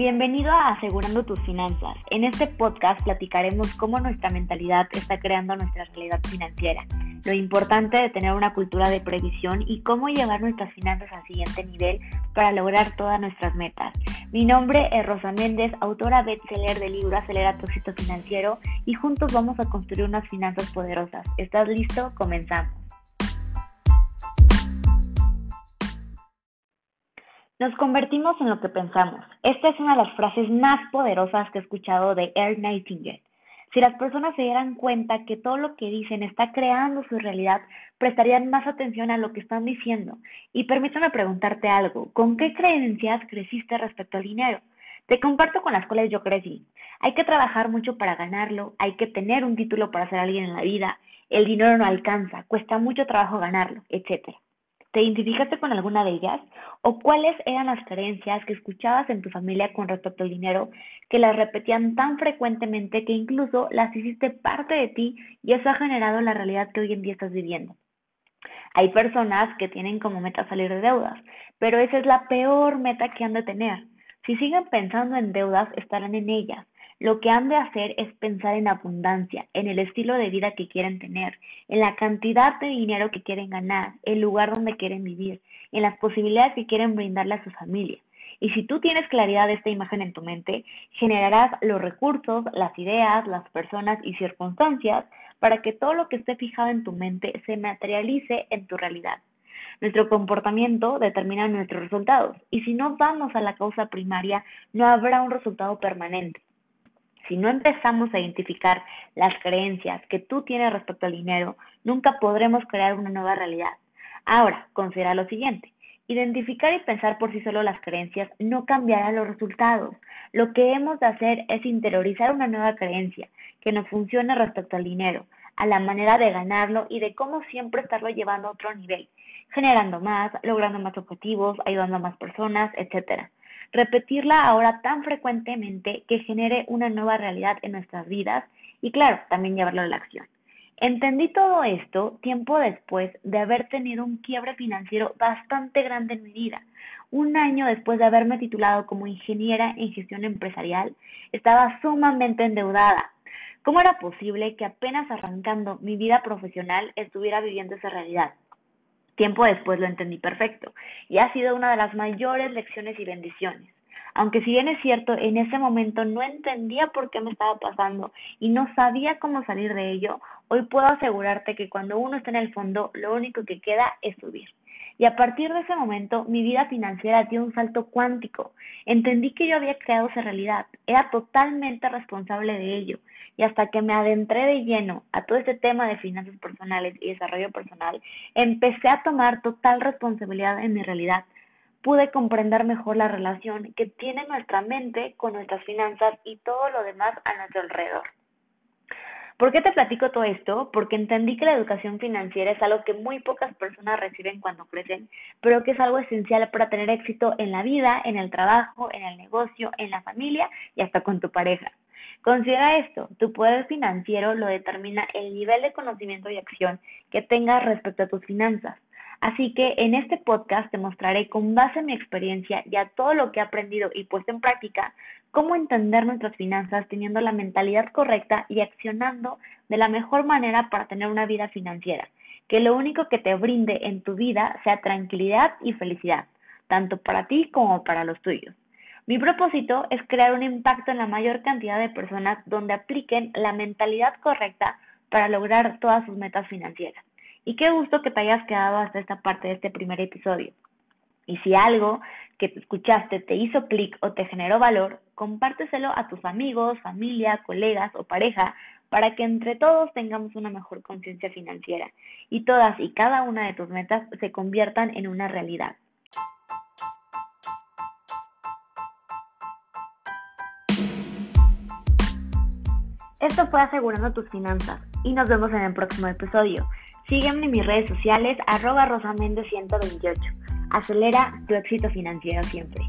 Bienvenido a Asegurando tus finanzas. En este podcast platicaremos cómo nuestra mentalidad está creando nuestra realidad financiera, lo importante de tener una cultura de previsión y cómo llevar nuestras finanzas al siguiente nivel para lograr todas nuestras metas. Mi nombre es Rosa Méndez, autora bestseller del libro Acelera tu éxito financiero y juntos vamos a construir unas finanzas poderosas. ¿Estás listo? Comenzamos. Nos convertimos en lo que pensamos. Esta es una de las frases más poderosas que he escuchado de Earl Nightingale. Si las personas se dieran cuenta que todo lo que dicen está creando su realidad, prestarían más atención a lo que están diciendo. Y permítame preguntarte algo, ¿con qué creencias creciste respecto al dinero? Te comparto con las cuales yo crecí. Hay que trabajar mucho para ganarlo, hay que tener un título para ser alguien en la vida, el dinero no alcanza, cuesta mucho trabajo ganarlo, etc. ¿Te identificaste con alguna de ellas? ¿O cuáles eran las creencias que escuchabas en tu familia con respecto al dinero que las repetían tan frecuentemente que incluso las hiciste parte de ti y eso ha generado la realidad que hoy en día estás viviendo? Hay personas que tienen como meta salir de deudas, pero esa es la peor meta que han de tener. Si siguen pensando en deudas, estarán en ellas. Lo que han de hacer es pensar en abundancia, en el estilo de vida que quieren tener, en la cantidad de dinero que quieren ganar, el lugar donde quieren vivir, en las posibilidades que quieren brindarle a su familia. Y si tú tienes claridad de esta imagen en tu mente, generarás los recursos, las ideas, las personas y circunstancias para que todo lo que esté fijado en tu mente se materialice en tu realidad. Nuestro comportamiento determina nuestros resultados y si no vamos a la causa primaria, no habrá un resultado permanente. Si no empezamos a identificar las creencias que tú tienes respecto al dinero, nunca podremos crear una nueva realidad. Ahora, considera lo siguiente. Identificar y pensar por sí solo las creencias no cambiará los resultados. Lo que hemos de hacer es interiorizar una nueva creencia que nos funcione respecto al dinero, a la manera de ganarlo y de cómo siempre estarlo llevando a otro nivel, generando más, logrando más objetivos, ayudando a más personas, etcétera repetirla ahora tan frecuentemente que genere una nueva realidad en nuestras vidas y claro, también llevarlo a la acción. Entendí todo esto tiempo después de haber tenido un quiebre financiero bastante grande en mi vida. Un año después de haberme titulado como ingeniera en gestión empresarial, estaba sumamente endeudada. ¿Cómo era posible que apenas arrancando mi vida profesional estuviera viviendo esa realidad? Tiempo después lo entendí perfecto y ha sido una de las mayores lecciones y bendiciones. Aunque si bien es cierto, en ese momento no entendía por qué me estaba pasando y no sabía cómo salir de ello, hoy puedo asegurarte que cuando uno está en el fondo, lo único que queda es subir. Y a partir de ese momento, mi vida financiera dio un salto cuántico. Entendí que yo había creado esa realidad, era totalmente responsable de ello. Y hasta que me adentré de lleno a todo este tema de finanzas personales y desarrollo personal, empecé a tomar total responsabilidad en mi realidad. Pude comprender mejor la relación que tiene nuestra mente con nuestras finanzas y todo lo demás a nuestro alrededor. ¿Por qué te platico todo esto? Porque entendí que la educación financiera es algo que muy pocas personas reciben cuando crecen, pero que es algo esencial para tener éxito en la vida, en el trabajo, en el negocio, en la familia y hasta con tu pareja. Considera esto, tu poder financiero lo determina el nivel de conocimiento y acción que tengas respecto a tus finanzas. Así que en este podcast te mostraré con base en mi experiencia y a todo lo que he aprendido y puesto en práctica, cómo entender nuestras finanzas teniendo la mentalidad correcta y accionando de la mejor manera para tener una vida financiera, que lo único que te brinde en tu vida sea tranquilidad y felicidad, tanto para ti como para los tuyos. Mi propósito es crear un impacto en la mayor cantidad de personas donde apliquen la mentalidad correcta para lograr todas sus metas financieras. Y qué gusto que te hayas quedado hasta esta parte de este primer episodio. Y si algo que te escuchaste te hizo clic o te generó valor, compárteselo a tus amigos, familia, colegas o pareja para que entre todos tengamos una mejor conciencia financiera y todas y cada una de tus metas se conviertan en una realidad. Esto fue Asegurando tus finanzas y nos vemos en el próximo episodio. Sígueme en mis redes sociales, arroba rosamende128. Acelera tu éxito financiero siempre.